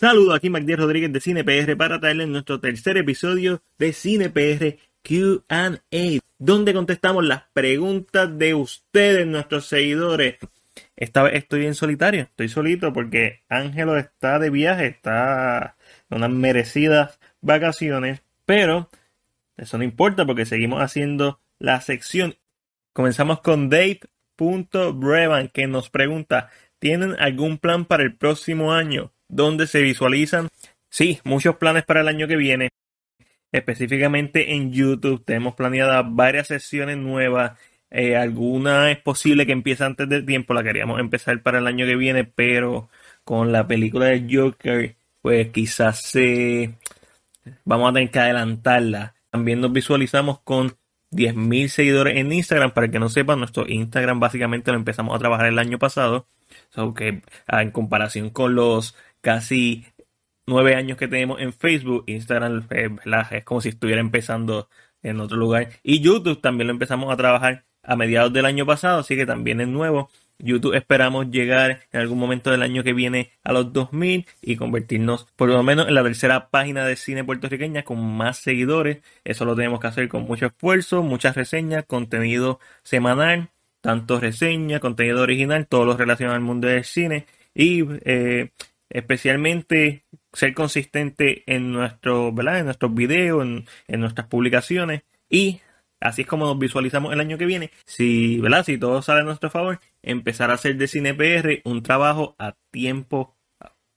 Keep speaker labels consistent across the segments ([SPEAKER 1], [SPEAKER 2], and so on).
[SPEAKER 1] Saludos, aquí Magdiel Rodríguez de CinePR para traerles nuestro tercer episodio de CinePR QA, donde contestamos las preguntas de ustedes, nuestros seguidores. Esta vez estoy en solitario, estoy solito porque Ángelo está de viaje, está en unas merecidas vacaciones, pero eso no importa porque seguimos haciendo la sección. Comenzamos con Dave.brevan que nos pregunta, ¿tienen algún plan para el próximo año? ¿Dónde se visualizan? Sí, muchos planes para el año que viene. Específicamente en YouTube tenemos planeadas varias sesiones nuevas. Eh, alguna es posible que empiece antes del tiempo, la queríamos empezar para el año que viene, pero con la película de Joker, pues quizás se... vamos a tener que adelantarla. También nos visualizamos con 10.000 seguidores en Instagram. Para que no sepan, nuestro Instagram básicamente lo empezamos a trabajar el año pasado. So ah, en comparación con los casi nueve años que tenemos en Facebook, Instagram eh, es como si estuviera empezando en otro lugar. Y YouTube también lo empezamos a trabajar a mediados del año pasado, así que también es nuevo. YouTube esperamos llegar en algún momento del año que viene a los 2000 y convertirnos por lo menos en la tercera página de cine puertorriqueña con más seguidores. Eso lo tenemos que hacer con mucho esfuerzo, muchas reseñas, contenido semanal, tanto reseña, contenido original, todo lo relacionado al mundo del cine y eh, especialmente ser consistente en nuestro, ¿verdad? En nuestros videos, en, en nuestras publicaciones y Así es como nos visualizamos el año que viene. Si, ¿verdad? si todo sale a nuestro favor, empezar a hacer de CinePR un trabajo a tiempo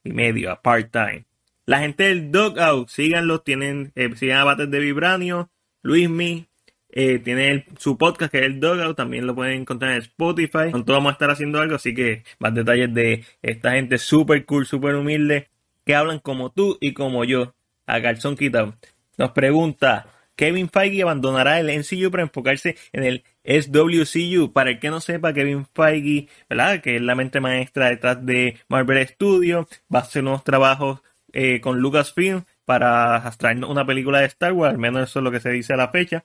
[SPEAKER 1] y medio, a part-time. La gente del Dogout, síganlo, tienen, eh, sigan a Bates de Vibranio, Luismi, eh, tiene su podcast que es el Dogout, también lo pueden encontrar en Spotify. Con todo vamos a estar haciendo algo, así que más detalles de esta gente súper cool, súper humilde, que hablan como tú y como yo, a calzón quitado. Nos pregunta, Kevin Feige abandonará el NCU para enfocarse en el SWCU. Para el que no sepa, Kevin Feige, ¿verdad? Que es la mente maestra detrás de Marvel Studios, va a hacer unos trabajos eh, con Lucasfilm para traernos una película de Star Wars, al menos eso es lo que se dice a la fecha.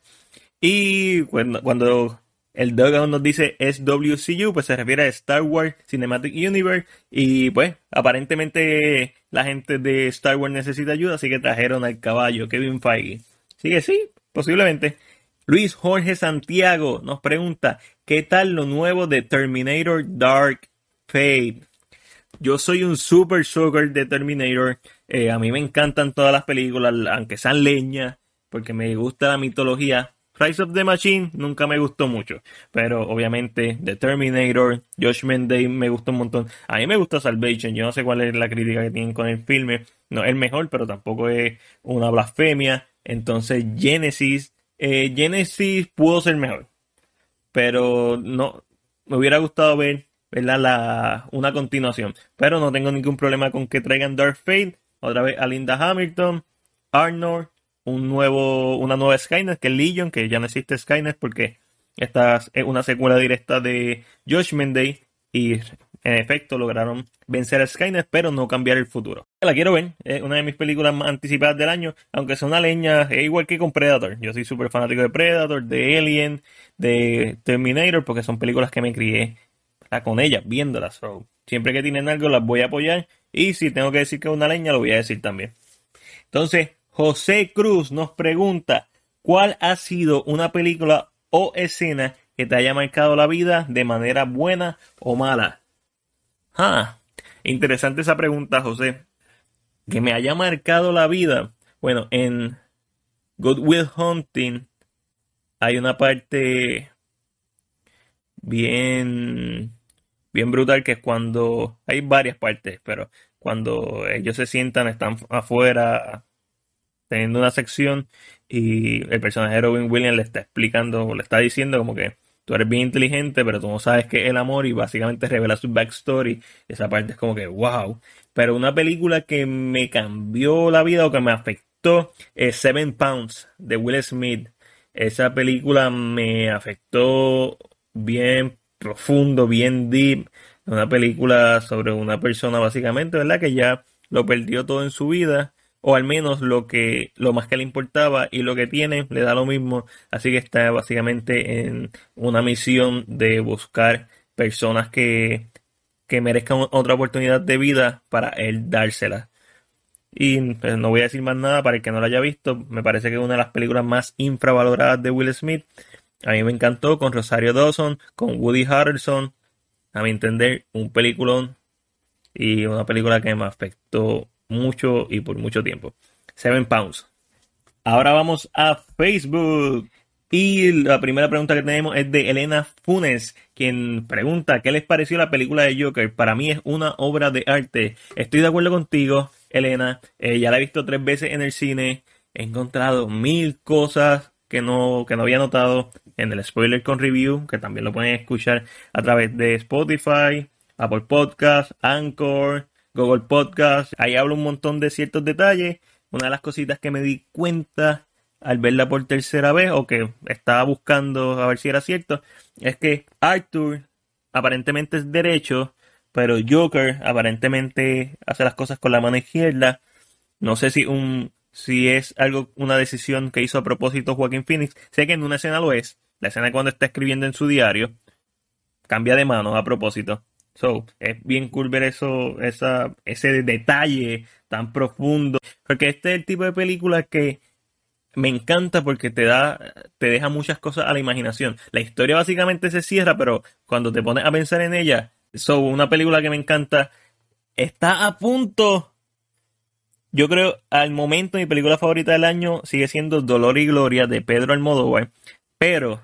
[SPEAKER 1] Y cuando, cuando el Dogon nos dice SWCU, pues se refiere a Star Wars Cinematic Universe. Y pues, aparentemente la gente de Star Wars necesita ayuda, así que trajeron al caballo Kevin Feige. Sigue, sí, posiblemente. Luis Jorge Santiago nos pregunta, ¿qué tal lo nuevo de Terminator Dark Fate? Yo soy un super sugar de Terminator. Eh, a mí me encantan todas las películas, aunque sean leña, porque me gusta la mitología. Rise of the Machine nunca me gustó mucho, pero obviamente The Terminator, Judgment Day me gustó un montón. A mí me gusta Salvation, yo no sé cuál es la crítica que tienen con el filme. No es el mejor, pero tampoco es una blasfemia. Entonces Genesis, eh, Genesis pudo ser mejor, pero no me hubiera gustado ver La, una continuación. Pero no tengo ningún problema con que traigan Dark Fate, otra vez a Linda Hamilton, Arnold, un nuevo, una nueva Skynet que es Legion, que ya no existe Skynet porque esta es una secuela directa de Judgment Day y en efecto, lograron vencer a Skynet, pero no cambiar el futuro. La quiero ver, es una de mis películas más anticipadas del año, aunque sea una leña, es igual que con Predator. Yo soy súper fanático de Predator, de Alien, de Terminator, porque son películas que me crié con ellas, viéndolas. siempre que tienen algo, las voy a apoyar. Y si tengo que decir que es una leña, lo voy a decir también. Entonces, José Cruz nos pregunta, ¿cuál ha sido una película o escena que te haya marcado la vida de manera buena o mala? Ah, interesante esa pregunta, José. Que me haya marcado la vida. Bueno, en Good Will Hunting hay una parte bien bien brutal que es cuando hay varias partes, pero cuando ellos se sientan, están afuera teniendo una sección y el personaje de Robin Williams le está explicando, le está diciendo como que tú eres bien inteligente, pero tú no sabes qué es el amor y básicamente revela su backstory. Esa parte es como que, wow. Pero una película que me cambió la vida o que me afectó es Seven Pounds de Will Smith. Esa película me afectó bien profundo, bien deep. Una película sobre una persona básicamente, ¿verdad? Que ya lo perdió todo en su vida o al menos lo que lo más que le importaba y lo que tiene le da lo mismo así que está básicamente en una misión de buscar personas que, que merezcan otra oportunidad de vida para él dársela Y pues, no voy a decir más nada para el que no lo haya visto. Me parece que es una de las películas más infravaloradas de Will Smith. A mí me encantó con Rosario Dawson, con Woody Harrelson. A mi entender, un peliculón y una película que me afectó mucho y por mucho tiempo. Seven Pounds. Ahora vamos a Facebook. Y la primera pregunta que tenemos es de Elena Funes, quien pregunta ¿qué les pareció la película de Joker? Para mí es una obra de arte. Estoy de acuerdo contigo, Elena. Eh, ya la he visto tres veces en el cine. He encontrado mil cosas que no, que no había notado en el spoiler con review, que también lo pueden escuchar a través de Spotify, Apple Podcast, Anchor, Google Podcast. Ahí hablo un montón de ciertos detalles. Una de las cositas que me di cuenta al verla por tercera vez o que estaba buscando a ver si era cierto es que Arthur aparentemente es derecho, pero Joker aparentemente hace las cosas con la mano izquierda. No sé si un si es algo una decisión que hizo a propósito Joaquín Phoenix. Sé que en una escena lo es, la escena cuando está escribiendo en su diario cambia de mano a propósito. So, es bien cool ver eso, esa, ese detalle tan profundo. Porque este es el tipo de película que me encanta porque te da, te deja muchas cosas a la imaginación. La historia básicamente se cierra, pero cuando te pones a pensar en ella, so, una película que me encanta, está a punto. Yo creo, al momento, mi película favorita del año sigue siendo Dolor y Gloria de Pedro Almodóvar. Pero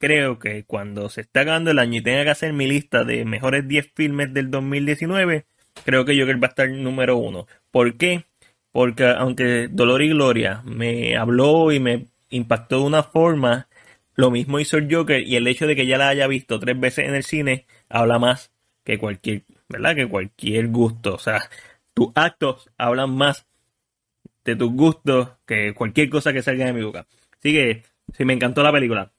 [SPEAKER 1] creo que cuando se está acabando el año y tenga que hacer mi lista de mejores 10 filmes del 2019, creo que Joker va a estar número uno. ¿Por qué? Porque aunque Dolor y Gloria me habló y me impactó de una forma, lo mismo hizo el Joker y el hecho de que ya la haya visto tres veces en el cine habla más que cualquier, ¿verdad? Que cualquier gusto. O sea, tus actos hablan más de tus gustos que cualquier cosa que salga de mi boca. Así que, sí, me encantó la película.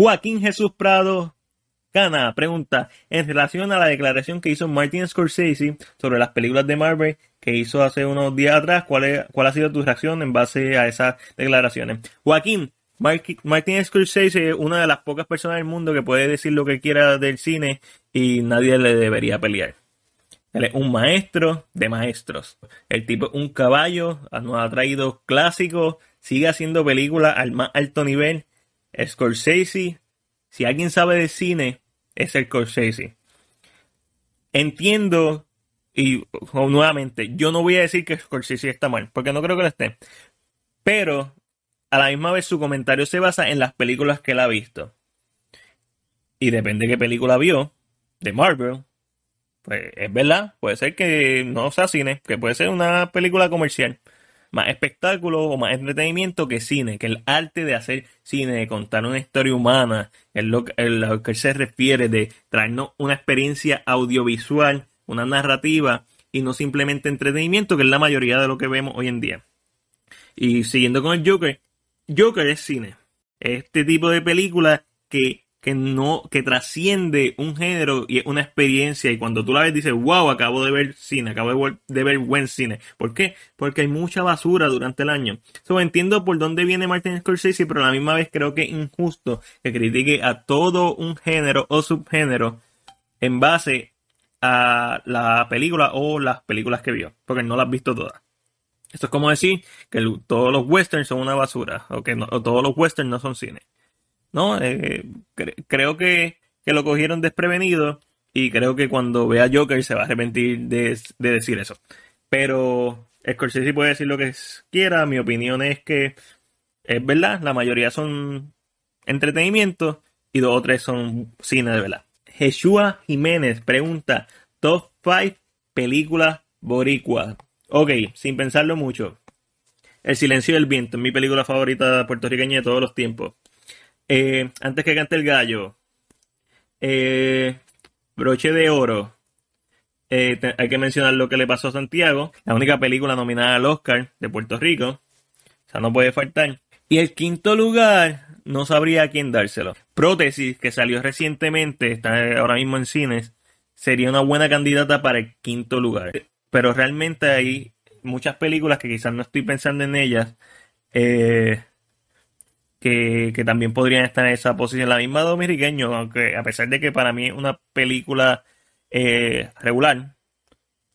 [SPEAKER 1] Joaquín Jesús Prado Cana pregunta en relación a la declaración que hizo Martin Scorsese sobre las películas de Marvel que hizo hace unos días atrás, ¿cuál, ha sido tu reacción en base a esas declaraciones? Joaquín, Martin Scorsese es una de las pocas personas del mundo que puede decir lo que quiera del cine y nadie le debería pelear. Él es un maestro de maestros. El tipo es un caballo, nos ha traído clásicos, sigue haciendo películas al más alto nivel Scorsese, si alguien sabe de cine, es Scorsese. Entiendo, y nuevamente, yo no voy a decir que Scorsese está mal, porque no creo que lo esté. Pero, a la misma vez, su comentario se basa en las películas que él ha visto. Y depende de qué película vio, de Marvel, pues es verdad, puede ser que no sea cine, que puede ser una película comercial más espectáculo o más entretenimiento que cine, que el arte de hacer cine, de contar una historia humana, es lo, que él se refiere, de traernos una experiencia audiovisual, una narrativa y no simplemente entretenimiento, que es la mayoría de lo que vemos hoy en día. Y siguiendo con el Joker, Joker es cine. Este tipo de película que que no, que trasciende un género y una experiencia y cuando tú la ves dices, wow, acabo de ver cine, acabo de, ver buen cine. ¿Por qué? Porque hay mucha basura durante el año. So, entiendo por dónde viene Martin Scorsese, pero a la misma vez creo que es injusto que critique a todo un género o subgénero en base a la película o las películas que vio, porque no las has visto todas. Esto es como decir que todos los westerns son una basura, o que o todos los westerns no son cine. ¿No? Eh, creo que, lo cogieron desprevenido y creo que cuando vea Joker se va a arrepentir de, decir eso. Pero Scorsese puede decir lo que quiera, mi opinión es que es verdad, la mayoría son entretenimiento y dos o tres son cine de verdad. Jeshua Jiménez pregunta, top 5 películas boricua. Ok, sin pensarlo mucho. El silencio del viento es mi película favorita puertorriqueña de todos los tiempos. Eh, antes que cante el gallo. Eh, broche de oro. Eh, hay que mencionar lo que le pasó a Santiago. La única película nominada al Oscar de Puerto Rico. O sea, no puede faltar. Y el quinto lugar, no sabría a quién dárselo. Prótesis, que salió recientemente, está ahora mismo en cines, sería una buena candidata para el quinto lugar. Pero realmente hay muchas películas que quizás no estoy pensando en ellas. Eh, que, también podrían estar en esa posición. La misma Dominiqueño, aunque a pesar de que para mí es una película eh, regular,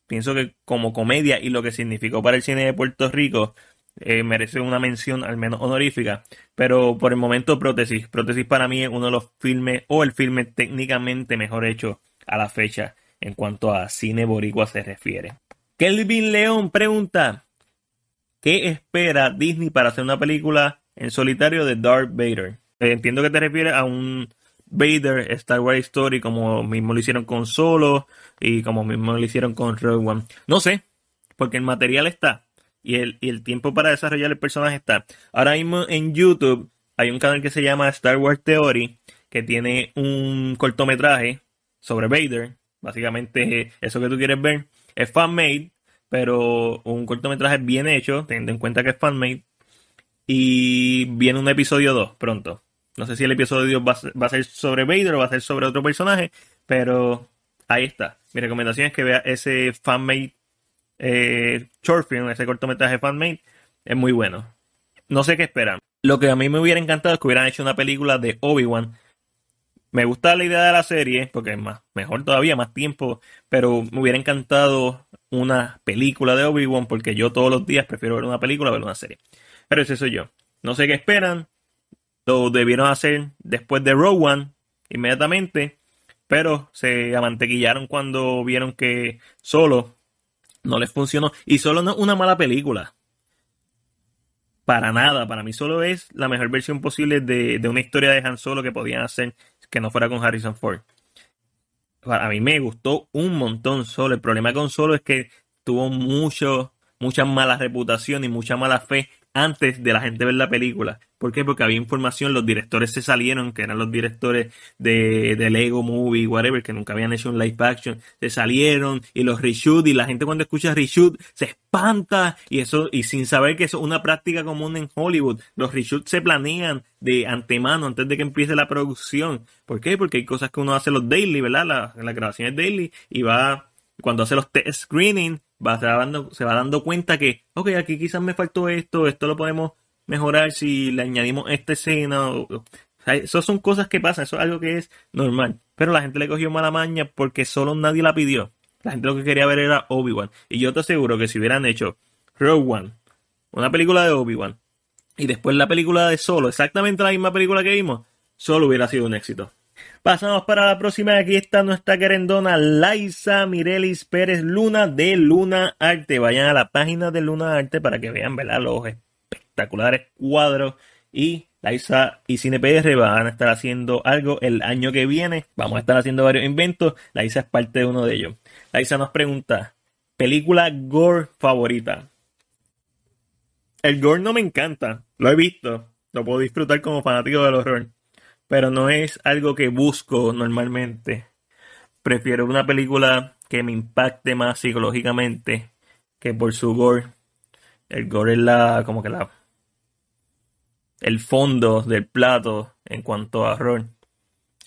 [SPEAKER 1] pienso que como comedia y lo que significó para el cine de Puerto Rico, eh, merece una mención al menos honorífica. Pero por el momento, Prótesis. Prótesis para mí es uno de los filmes o el filme técnicamente mejor hecho a la fecha en cuanto a cine boricua se refiere. Kelvin León pregunta: ¿Qué espera Disney para hacer una película en solitario de Darth Vader? Eh, entiendo que te refieres a un Vader Star Wars Story como mismo lo hicieron con Solo y como mismo lo hicieron con Rogue One. No sé, porque el material está y el, y el tiempo para desarrollar el personaje está. Ahora mismo en YouTube hay un canal que se llama Star Wars Theory que tiene un cortometraje sobre Vader. Básicamente eso que tú quieres ver es fan-made, pero un cortometraje bien hecho, teniendo en cuenta que es fan-made. Y viene un episodio 2 pronto. No sé si el episodio va, a ser sobre Vader o va a ser sobre otro personaje, pero ahí está. Mi recomendación es que vea ese fanmade eh, short film, ese cortometraje fanmade. Es muy bueno. No sé qué esperan. Lo que a mí me hubiera encantado es que hubieran hecho una película de Obi-Wan. Me gusta la idea de la serie, porque es más, mejor todavía, más tiempo, pero me hubiera encantado una película de Obi-Wan, porque yo todos los días prefiero ver una película ver una serie. Pero ese soy yo. No sé qué esperan, lo debieron hacer después de Rogue One, inmediatamente, pero se amantequillaron cuando vieron que solo no les funcionó. Y solo no es una mala película. Para nada, para mí solo es la mejor versión posible de, de una historia de Han Solo que podían hacer que no fuera con Harrison Ford. Para mí me gustó un montón solo. El problema con solo es que tuvo mucho, mucha mala reputación y mucha mala fe antes de la gente ver la película. ¿Por qué? Porque había información, los directores se salieron, que eran los directores de, de Lego Movie, whatever, que nunca habían hecho un live action, se salieron y los reshoot y la gente cuando escucha reshoot se espanta y eso, y sin saber que eso es una práctica común en Hollywood, los reshoot se planean de antemano antes de que empiece la producción. ¿Por qué? Porque hay cosas que uno hace los daily, ¿verdad? La, la grabación es daily y va, cuando hace los test screening, va, se, va dando, se va dando cuenta que, ok, aquí quizás me faltó esto, esto lo podemos mejorar si le añadimos esta escena. O, eso son cosas que pasan, eso es algo que es normal. Pero la gente le cogió mala maña porque solo nadie la pidió. La gente lo que quería ver era Obi-Wan. Y yo te aseguro que si hubieran hecho Rogue One, una película de Obi-Wan, y después la película de Solo, exactamente la misma película que vimos, solo hubiera sido un éxito. Pasamos para la próxima. Aquí está nuestra querendona Laisa Mirelis Pérez Luna de Luna Arte. Vayan a la página de Luna Arte para que vean ¿verdad? los espectaculares cuadros. Y Laisa y CinePR van a estar haciendo algo el año que viene. Vamos a estar haciendo varios inventos. Laisa es parte de uno de ellos. Laisa nos pregunta: ¿Película gore favorita? El gore no me encanta. Lo he visto. Lo puedo disfrutar como fanático del horror pero no es algo que busco normalmente. Prefiero una película que me impacte más psicológicamente que por su gore. El gore es la, como que la, el fondo del plato en cuanto a horror.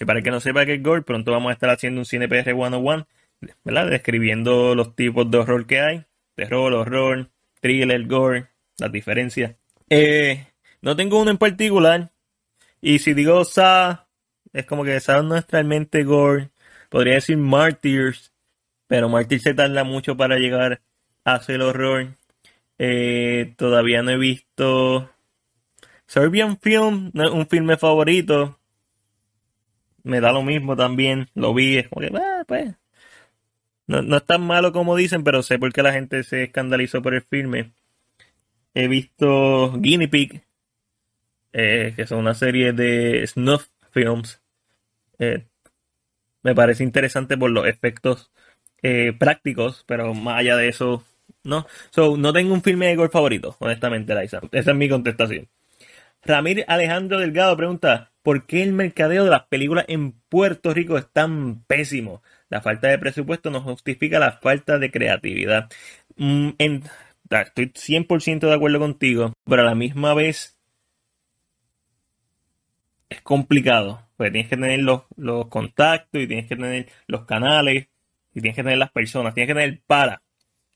[SPEAKER 1] Y para que no sepa qué es gore, pronto vamos a estar haciendo un cine PR 101, ¿verdad? Describiendo los tipos de horror que hay. Terror, horror, thriller, gore, las diferencias. Eh, no tengo uno en particular, y si digo Sa, es como que Sa no es realmente gore. Podría decir Martyrs, pero Martyrs se tarda mucho para llegar a hacer horror. Eh, todavía no he visto Serbian Film, un filme favorito. Me da lo mismo también. Lo vi, es como que, pues. No, no es tan malo como dicen, pero sé por qué la gente se escandalizó por el filme. He visto Guinea Pig, eh, que son una serie de snuff films. Eh, me parece interesante por los efectos eh, prácticos, pero más allá de eso, no. So, no tengo un filme de gore favorito, honestamente, Liza. Esa es mi contestación. Ramírez Alejandro Delgado pregunta: ¿Por qué el mercadeo de las películas en Puerto Rico es tan pésimo? La falta de presupuesto no justifica la falta de creatividad. Mm, estoy 100% de acuerdo contigo, pero a la misma vez es complicado, porque tienes que tener los, contactos y tienes que tener los canales y tienes que tener las personas, tienes que tener para.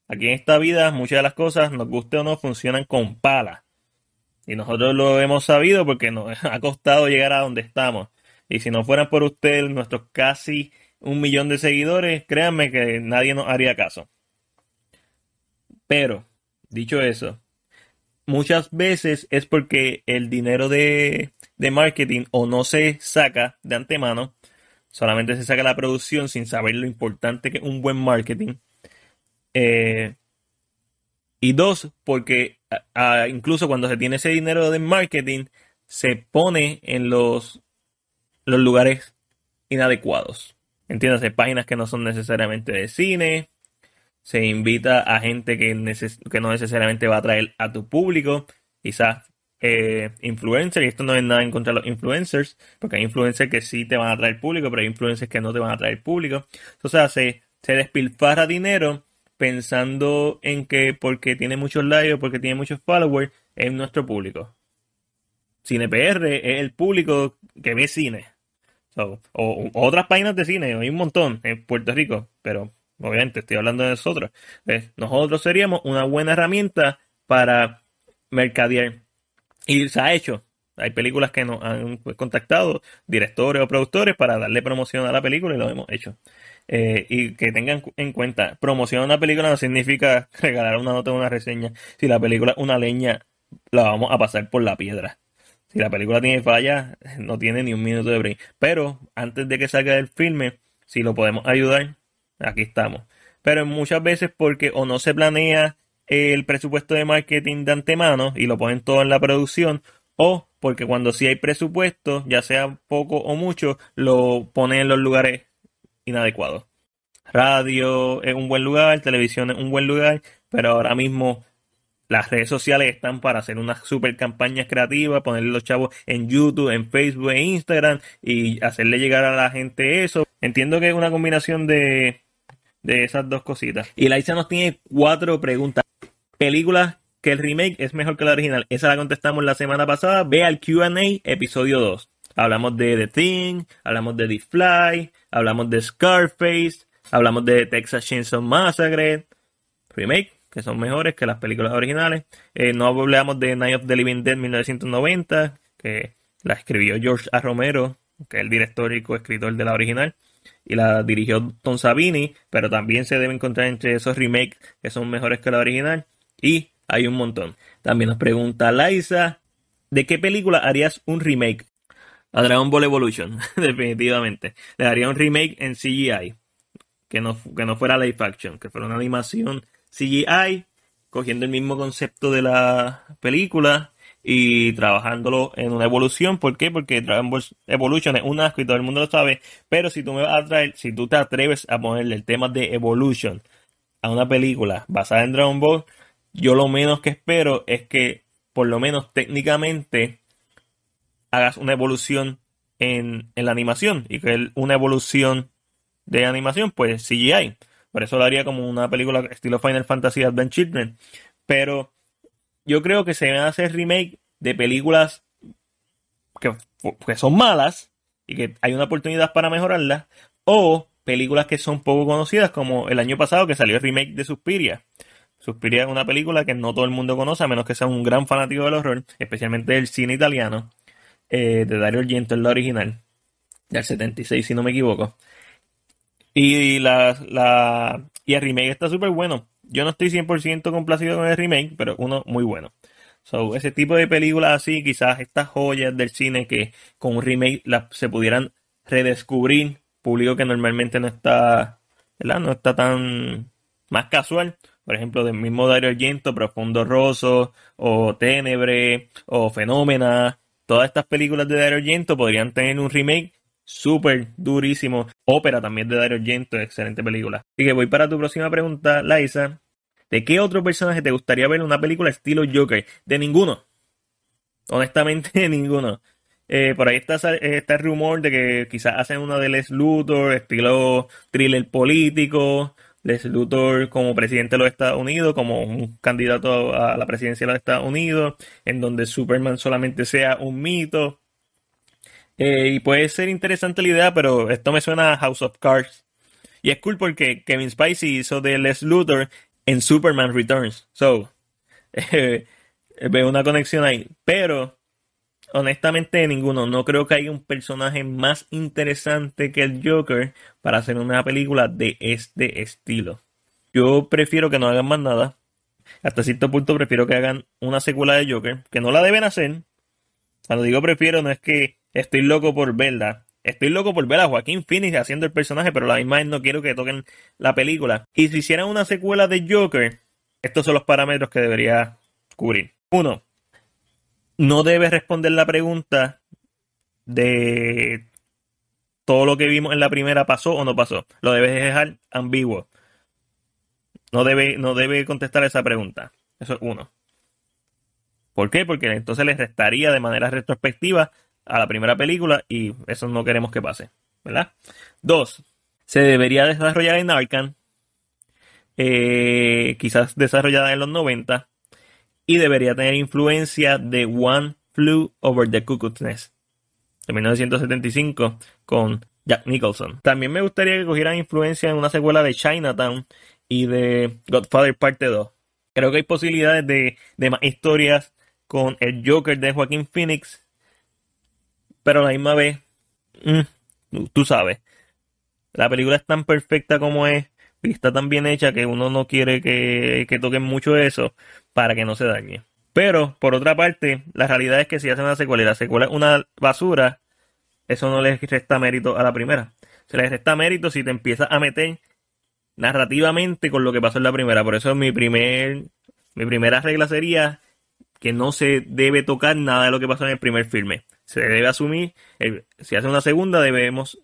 [SPEAKER 1] Aquí en esta vida muchas de las cosas, nos guste o no, funcionan con pala. Y nosotros lo hemos sabido porque nos ha costado llegar a donde estamos. Y si no fueran por usted, nuestros casi un millón de seguidores, créanme que nadie nos haría caso. Pero, dicho eso, muchas veces es porque el dinero de, de marketing o no se saca de antemano, solamente se saca la producción sin saber lo importante que es un buen marketing. Eh, y dos, porque incluso cuando se tiene ese dinero de marketing, se pone en los, los lugares inadecuados. Entiéndase, páginas que no son necesariamente de cine. Se invita a gente que, que no necesariamente va a atraer a tu público. Quizás eh, influencers, y esto no es nada en contra de los influencers, porque hay influencers que sí te van a atraer público, pero hay influencers que no te van a atraer público. Entonces se, se despilfarra dinero pensando en que porque tiene muchos likes o porque tiene muchos followers, es nuestro público. CinePR es el público que ve cine. o, otras páginas de cine, hay un montón en Puerto Rico, pero obviamente estoy hablando de nosotros. Nosotros seríamos una buena herramienta para mercadear. Y se ha hecho. Hay películas que nos han contactado, directores o productores, para darle promoción a la película y lo hemos hecho. Eh, y que tengan en cuenta, promoción a una película no significa regalar una nota o una reseña. Si la película es una leña, la vamos a pasar por la piedra. Si la película tiene falla, no tiene ni un minuto de break. Pero antes de que salga el filme, si lo podemos ayudar, aquí estamos. Pero muchas veces porque o no se planea el presupuesto de marketing de antemano y lo ponen todo en la producción, o porque cuando sí hay presupuesto, ya sea poco o mucho, lo ponen en los lugares inadecuados. Radio es un buen lugar, televisión es un buen lugar, pero ahora mismo las redes sociales están para hacer unas super campañas creativas, ponerle los chavos en YouTube, en Facebook, e Instagram y hacerle llegar a la gente eso. Entiendo que es una combinación de, de esas dos cositas. Y Laisa nos tiene cuatro preguntas. Películas que el remake es mejor que la original. Esa la contestamos la semana pasada. Ve al QA episodio 2. Hablamos de The Thing, hablamos de The Fly, hablamos de Scarface, hablamos de Texas Chainsaw Massacre. Remake que son mejores que las películas originales. Eh, no hablamos de Night of the Living Dead 1990, que la escribió George A. Romero, que es el director y coescritor de la original, y la dirigió Tom Savini, pero también se debe encontrar entre esos remakes que son mejores que la original, y hay un montón. También nos pregunta Liza, ¿de qué película harías un remake? A Dragon Ball Evolution, definitivamente. Le haría un remake en CGI, que no, que no fuera live action, que fuera una animación CGI, cogiendo el mismo concepto de la película y trabajándolo en una evolución. ¿Por qué? Porque Dragon Ball Evolution es un asco y todo el mundo lo sabe. Pero si tú me vas a traer, si tú te atreves a ponerle el tema de Evolution a una película basada en Dragon Ball, yo lo menos que espero es que, por lo menos técnicamente, hagas una evolución en, en la animación y que una evolución de animación, pues CGI. Por eso lo haría como una película estilo Final Fantasy Advent Children. Pero yo creo que se van a hacer remake de películas que, son malas y que hay una oportunidad para mejorarlas. O películas que son poco conocidas, como el año pasado que salió el remake de Suspiria. Suspiria es una película que no todo el mundo conoce, a menos que sea un gran fanático del horror, especialmente del cine italiano, eh, de Dario Argento en la original, del 76 si no me equivoco. Y, la, la, y el remake está súper bueno. Yo no estoy 100% complacido con el remake, pero uno muy bueno. So, ese tipo de películas así, quizás estas joyas del cine que con un remake se pudieran redescubrir, público que normalmente no está, ¿verdad? No está tan más casual. Por ejemplo, del mismo Dario Argento, Profundo Rosso, o Tenebre, o Fenómena. Todas estas películas de Dario Argento podrían tener un remake súper durísimo. Ópera también de Dario Argento, excelente película. Así que voy para tu próxima pregunta, Liza. ¿De qué otro personaje te gustaría ver una película estilo Joker? De ninguno. Honestamente, de ninguno. Eh, por ahí está, está, el rumor de que quizás hacen una de Les Luthor, estilo thriller político. Les Luthor como presidente de los Estados Unidos, como un candidato a la presidencia de los Estados Unidos, en donde Superman solamente sea un mito. Eh, y puede ser interesante la idea, pero esto me suena a House of Cards. Y es cool porque Kevin Spacey hizo de Les Luthor en Superman Returns. So, eh, veo una conexión ahí. Pero, honestamente, ninguno. No creo que haya un personaje más interesante que el Joker para hacer una película de este estilo. Yo prefiero que no hagan más nada. hasta cierto punto prefiero que hagan una secuela de Joker, que no la deben hacer. Cuando digo prefiero, no es que estoy loco por verla. Estoy loco por ver a Joaquín Phoenix haciendo el personaje, pero la misma vez no quiero que toquen la película. Y si hicieran una secuela de Joker, estos son los parámetros que debería cubrir. Uno, no debe responder la pregunta de todo lo que vimos en la primera pasó o no pasó. Lo debes dejar ambiguo. No debe, no debe contestar esa pregunta. Eso es uno. ¿Por qué? Porque entonces le restaría de manera retrospectiva a la primera película y eso no queremos que pase. ¿Verdad? Dos, se debería desarrollar en Arkham, eh, quizás desarrollada en los 90, y debería tener influencia de One Flew Over the Cuckoo's Nest de 1975 con Jack Nicholson. También me gustaría que cogieran influencia en una secuela de Chinatown y de Godfather Parte 2. Creo que hay posibilidades de, de más historias con el Joker de Joaquín Phoenix, pero a la misma vez, mm, tú sabes, la película es tan perfecta como es y tan bien hecha que uno no quiere que, que toquen mucho eso para que no se dañe. Pero, por otra parte, la realidad es que si hacen una secuela y la secuela es una basura, eso no les resta mérito a la primera. Se les resta mérito si te empiezas a meter narrativamente con lo que pasó en la primera. Por eso mi primer mi primera regla sería que no se debe tocar nada de lo que pasó en el primer filme. Se debe asumir, si hace una segunda, debemos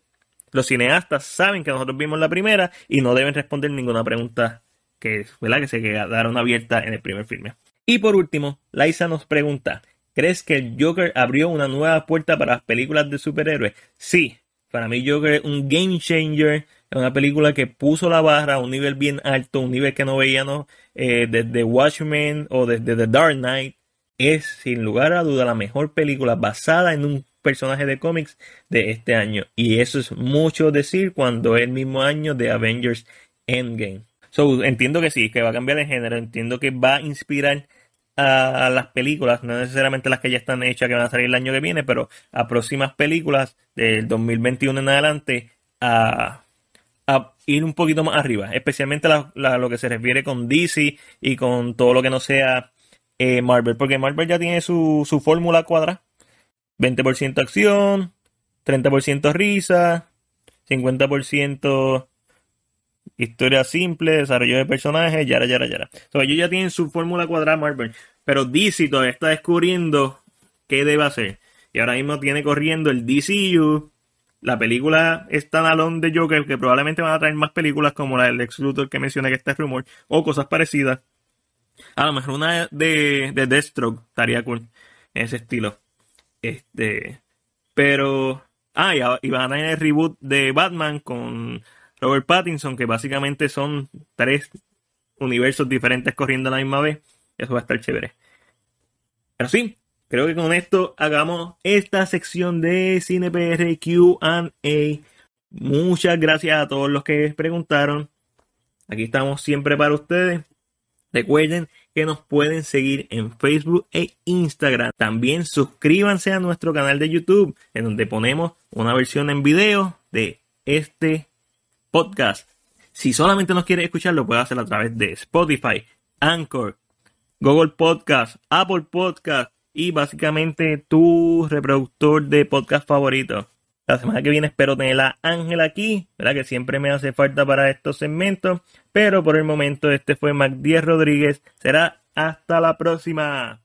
[SPEAKER 1] los cineastas saben que nosotros vimos la primera y no deben responder ninguna pregunta que, ¿verdad? que se quedaron abiertas en el primer filme. Y por último, Liza nos pregunta, ¿crees que el Joker abrió una nueva puerta para las películas de superhéroes? Sí, para mí Joker es un game changer, es una película que puso la barra a un nivel bien alto, un nivel que no veíamos eh, desde Watchmen o desde The Dark Knight. Es sin lugar a duda la mejor película basada en un personaje de cómics de este año. Y eso es mucho decir cuando es el mismo año de Avengers Endgame. So, entiendo que sí, que va a cambiar el género, entiendo que va a inspirar a las películas, no necesariamente las que ya están hechas que van a salir el año que viene, pero a próximas películas del 2021 en adelante a, ir un poquito más arriba, especialmente lo que se refiere con DC y con todo lo que no sea eh, Marvel, porque Marvel ya tiene su, su fórmula cuadra 20% acción, 30% risa, 50% historia simple, desarrollo de personajes, yara, yara, yara. ellos ya tienen su fórmula cuadrada Marvel, pero DC todavía está descubriendo qué debe hacer. Y ahora mismo tiene corriendo el DCU, la película standalone de Joker, que probablemente van a traer más películas como la del Lex Luthor que menciona que está rumor, o cosas parecidas. A lo mejor una de, de Deathstroke estaría cool en ese estilo. Este, pero, ah, y, van a tener el reboot de Batman con Robert Pattinson, que básicamente son tres universos diferentes corriendo a la misma vez. Eso va a estar chévere. Pero sí, creo que con esto hagamos esta sección de CinePR QA. Muchas gracias a todos los que preguntaron. Aquí estamos siempre para ustedes. Recuerden que nos pueden seguir en Facebook e Instagram. También suscríbanse a nuestro canal de YouTube, en donde ponemos una versión en video de este podcast. Si solamente nos quiere escuchar, lo puede hacer a través de Spotify, Anchor, Google Podcast, Apple Podcast y básicamente tu reproductor de podcast favorito. La semana que viene espero tener a Ángela aquí, ¿verdad? Que siempre me hace falta para estos segmentos. Pero por el momento este fue Mac Rodríguez. Será hasta la próxima.